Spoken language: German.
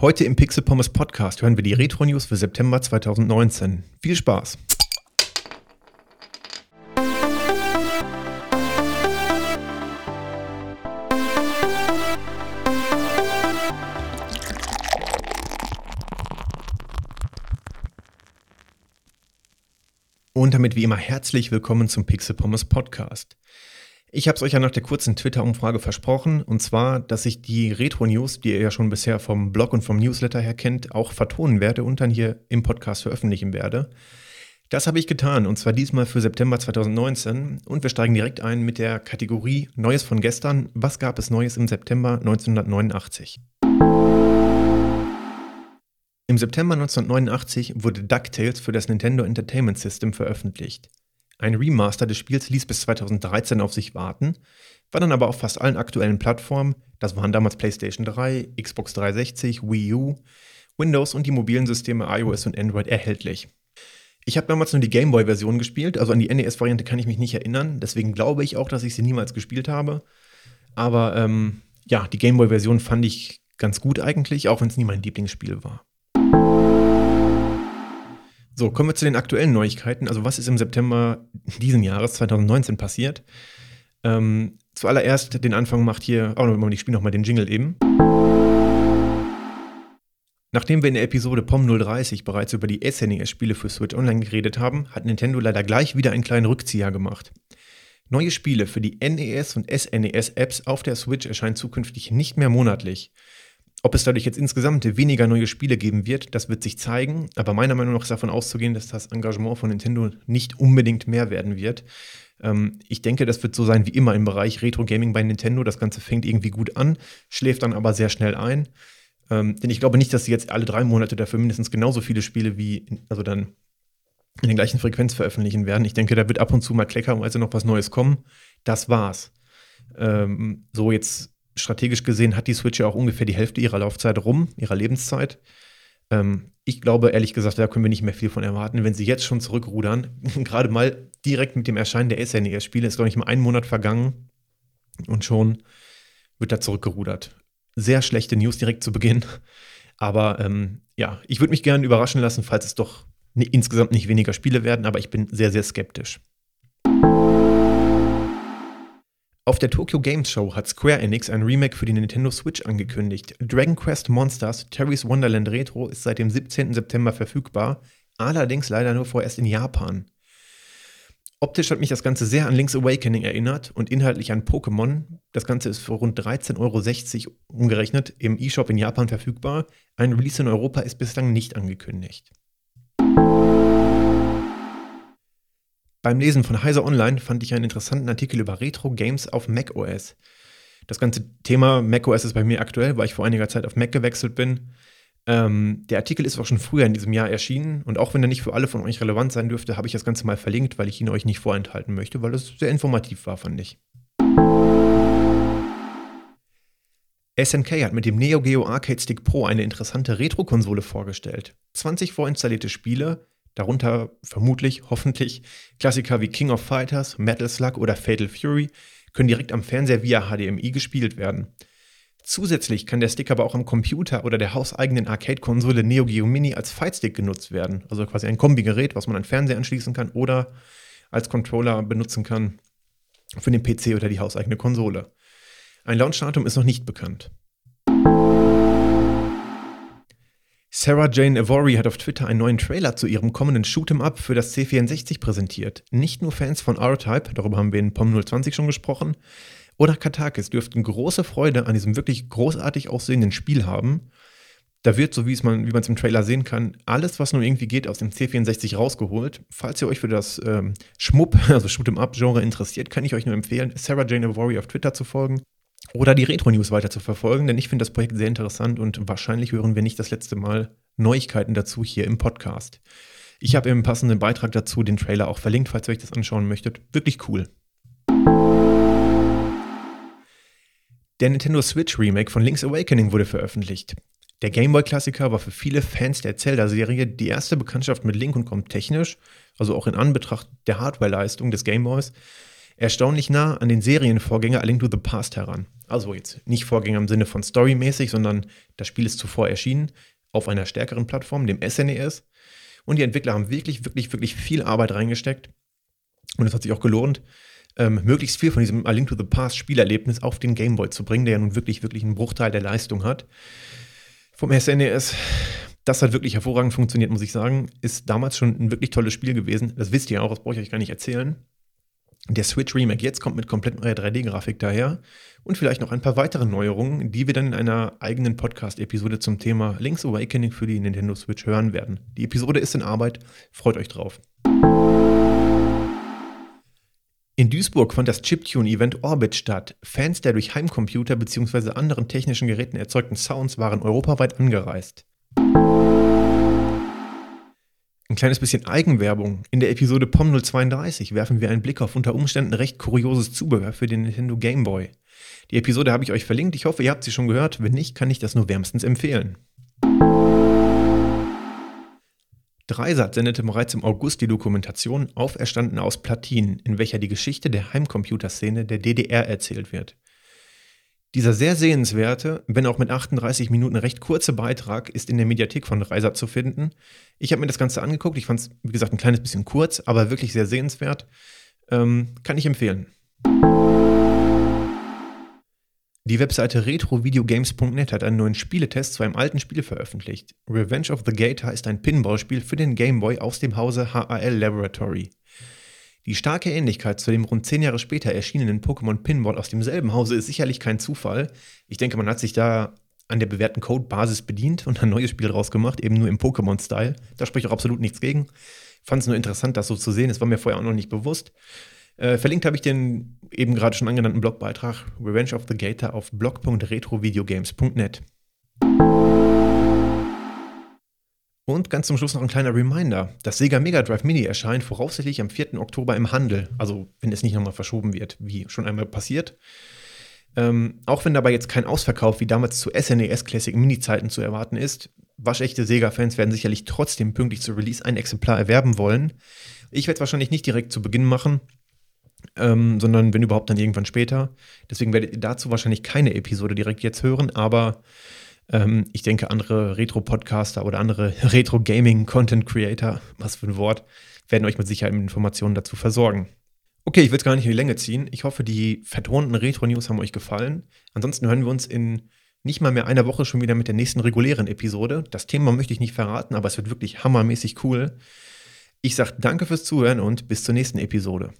Heute im Pixel Pommes Podcast hören wir die Retro News für September 2019. Viel Spaß! Und damit wie immer herzlich willkommen zum Pixel Pommes Podcast. Ich habe es euch ja nach der kurzen Twitter-Umfrage versprochen, und zwar, dass ich die Retro-News, die ihr ja schon bisher vom Blog und vom Newsletter her kennt, auch vertonen werde und dann hier im Podcast veröffentlichen werde. Das habe ich getan, und zwar diesmal für September 2019. Und wir steigen direkt ein mit der Kategorie Neues von gestern. Was gab es Neues im September 1989? Im September 1989 wurde DuckTales für das Nintendo Entertainment System veröffentlicht. Ein Remaster des Spiels ließ bis 2013 auf sich warten, war dann aber auf fast allen aktuellen Plattformen, das waren damals PlayStation 3, Xbox 360, Wii U, Windows und die mobilen Systeme iOS und Android erhältlich. Ich habe damals nur die Gameboy-Version gespielt, also an die NES-Variante kann ich mich nicht erinnern, deswegen glaube ich auch, dass ich sie niemals gespielt habe. Aber ähm, ja, die Gameboy-Version fand ich ganz gut eigentlich, auch wenn es nie mein Lieblingsspiel war. So, kommen wir zu den aktuellen Neuigkeiten. Also, was ist im September diesen Jahres, 2019, passiert? Ähm, zuallererst den Anfang macht hier, oh, ich spiele nochmal den Jingle eben. Nachdem wir in der Episode POM 030 bereits über die SNES-Spiele für Switch Online geredet haben, hat Nintendo leider gleich wieder einen kleinen Rückzieher gemacht. Neue Spiele für die NES und SNES-Apps auf der Switch erscheinen zukünftig nicht mehr monatlich. Ob es dadurch jetzt insgesamt weniger neue Spiele geben wird, das wird sich zeigen. Aber meiner Meinung nach ist davon auszugehen, dass das Engagement von Nintendo nicht unbedingt mehr werden wird. Ähm, ich denke, das wird so sein wie immer im Bereich Retro Gaming bei Nintendo. Das Ganze fängt irgendwie gut an, schläft dann aber sehr schnell ein. Ähm, denn ich glaube nicht, dass sie jetzt alle drei Monate dafür mindestens genauso viele Spiele wie, also dann in der gleichen Frequenz veröffentlichen werden. Ich denke, da wird ab und zu mal kleckerweise noch was Neues kommen. Das war's. Ähm, so jetzt strategisch gesehen hat die Switch ja auch ungefähr die Hälfte ihrer Laufzeit rum, ihrer Lebenszeit. Ähm, ich glaube, ehrlich gesagt, da können wir nicht mehr viel von erwarten, wenn sie jetzt schon zurückrudern. Gerade mal direkt mit dem Erscheinen der SNES-Spiele ist, glaube ich, mal ein Monat vergangen und schon wird da zurückgerudert. Sehr schlechte News direkt zu Beginn. Aber ähm, ja, ich würde mich gerne überraschen lassen, falls es doch insgesamt nicht weniger Spiele werden, aber ich bin sehr, sehr skeptisch. Auf der Tokyo Games Show hat Square Enix ein Remake für die Nintendo Switch angekündigt. Dragon Quest Monsters Terry's Wonderland Retro ist seit dem 17. September verfügbar, allerdings leider nur vorerst in Japan. Optisch hat mich das Ganze sehr an Link's Awakening erinnert und inhaltlich an Pokémon. Das Ganze ist für rund 13,60 Euro umgerechnet im eShop in Japan verfügbar. Ein Release in Europa ist bislang nicht angekündigt. Beim Lesen von Heiser Online fand ich einen interessanten Artikel über Retro-Games auf macOS. Das ganze Thema macOS ist bei mir aktuell, weil ich vor einiger Zeit auf Mac gewechselt bin. Ähm, der Artikel ist auch schon früher in diesem Jahr erschienen und auch wenn er nicht für alle von euch relevant sein dürfte, habe ich das Ganze mal verlinkt, weil ich ihn euch nicht vorenthalten möchte, weil es sehr informativ war, fand ich. SNK hat mit dem Neo Geo Arcade Stick Pro eine interessante Retro-Konsole vorgestellt. 20 vorinstallierte Spiele, Darunter vermutlich, hoffentlich Klassiker wie King of Fighters, Metal Slug oder Fatal Fury können direkt am Fernseher via HDMI gespielt werden. Zusätzlich kann der Stick aber auch am Computer oder der hauseigenen Arcade-Konsole Neo Geo Mini als Fightstick genutzt werden. Also quasi ein Kombigerät, was man an Fernseher anschließen kann oder als Controller benutzen kann für den PC oder die hauseigene Konsole. Ein Launchdatum ist noch nicht bekannt. Sarah Jane Avory hat auf Twitter einen neuen Trailer zu ihrem kommenden Shoot'em Up für das C64 präsentiert. Nicht nur Fans von R-Type, darüber haben wir in POM 020 schon gesprochen, oder Katakis dürften große Freude an diesem wirklich großartig aussehenden Spiel haben. Da wird, so wie man es im Trailer sehen kann, alles, was nur irgendwie geht, aus dem C64 rausgeholt. Falls ihr euch für das ähm, Schmupp, also Shoot'em Up-Genre interessiert, kann ich euch nur empfehlen, Sarah Jane Avory auf Twitter zu folgen oder die Retro-News weiter zu verfolgen, denn ich finde das Projekt sehr interessant und wahrscheinlich hören wir nicht das letzte Mal Neuigkeiten dazu hier im Podcast. Ich habe im passenden Beitrag dazu den Trailer auch verlinkt, falls ihr euch das anschauen möchtet. Wirklich cool. Der Nintendo Switch Remake von Link's Awakening wurde veröffentlicht. Der Gameboy-Klassiker war für viele Fans der Zelda-Serie die erste Bekanntschaft mit Link und kommt technisch, also auch in Anbetracht der Hardware-Leistung des Gameboys, erstaunlich nah an den Serienvorgänger A Link to the Past heran. Also jetzt nicht Vorgänger im Sinne von storymäßig, sondern das Spiel ist zuvor erschienen auf einer stärkeren Plattform, dem SNES. E und die Entwickler haben wirklich, wirklich, wirklich viel Arbeit reingesteckt. Und es hat sich auch gelohnt, ähm, möglichst viel von diesem A Link to the Past Spielerlebnis auf den Game Boy zu bringen, der ja nun wirklich, wirklich einen Bruchteil der Leistung hat. Vom SNES, das hat wirklich hervorragend funktioniert, muss ich sagen. Ist damals schon ein wirklich tolles Spiel gewesen. Das wisst ihr auch, das brauche ich euch gar nicht erzählen. Der Switch Remake jetzt kommt mit komplett neuer 3D-Grafik daher und vielleicht noch ein paar weitere Neuerungen, die wir dann in einer eigenen Podcast-Episode zum Thema Link's Awakening für die Nintendo Switch hören werden. Die Episode ist in Arbeit, freut euch drauf. In Duisburg fand das Chiptune-Event Orbit statt. Fans der durch Heimcomputer bzw. anderen technischen Geräten erzeugten Sounds waren europaweit angereist. Ein kleines bisschen Eigenwerbung. In der Episode POM 032 werfen wir einen Blick auf unter Umständen recht kurioses Zubehör für den Nintendo Game Boy. Die Episode habe ich euch verlinkt. Ich hoffe, ihr habt sie schon gehört. Wenn nicht, kann ich das nur wärmstens empfehlen. Dreisat sendete bereits im August die Dokumentation Auferstanden aus Platinen, in welcher die Geschichte der Heimcomputerszene der DDR erzählt wird. Dieser sehr sehenswerte, wenn auch mit 38 Minuten recht kurze Beitrag ist in der Mediathek von Dreisat zu finden. Ich habe mir das Ganze angeguckt. Ich fand es, wie gesagt, ein kleines bisschen kurz, aber wirklich sehr sehenswert. Ähm, kann ich empfehlen. Die Webseite retrovideogames.net hat einen neuen Spieletest zu einem alten Spiel veröffentlicht. Revenge of the Gator ist ein Pinballspiel für den Game Boy aus dem Hause HAL Laboratory. Die starke Ähnlichkeit zu dem rund zehn Jahre später erschienenen Pokémon Pinball aus demselben Hause ist sicherlich kein Zufall. Ich denke, man hat sich da an der bewährten Codebasis bedient und ein neues Spiel draus gemacht, eben nur im Pokémon-Style. Da spricht auch absolut nichts gegen. Fand es nur interessant, das so zu sehen. Es war mir vorher auch noch nicht bewusst. Äh, verlinkt habe ich den eben gerade schon angenannten Blogbeitrag Revenge of the Gator auf blog.retrovideogames.net. Und ganz zum Schluss noch ein kleiner Reminder. Das Sega Mega Drive Mini erscheint voraussichtlich am 4. Oktober im Handel. Also wenn es nicht nochmal verschoben wird, wie schon einmal passiert. Ähm, auch wenn dabei jetzt kein Ausverkauf wie damals zu SNES e Classic Mini-Zeiten zu erwarten ist, waschechte Sega-Fans werden sicherlich trotzdem pünktlich zu Release ein Exemplar erwerben wollen. Ich werde es wahrscheinlich nicht direkt zu Beginn machen, ähm, sondern wenn überhaupt dann irgendwann später. Deswegen werdet ihr dazu wahrscheinlich keine Episode direkt jetzt hören, aber ähm, ich denke, andere Retro-Podcaster oder andere Retro-Gaming-Content-Creator, was für ein Wort, werden euch mit Sicherheit mit Informationen dazu versorgen. Okay, ich will es gar nicht in die Länge ziehen. Ich hoffe, die vertonten Retro-News haben euch gefallen. Ansonsten hören wir uns in nicht mal mehr einer Woche schon wieder mit der nächsten regulären Episode. Das Thema möchte ich nicht verraten, aber es wird wirklich hammermäßig cool. Ich sage danke fürs Zuhören und bis zur nächsten Episode.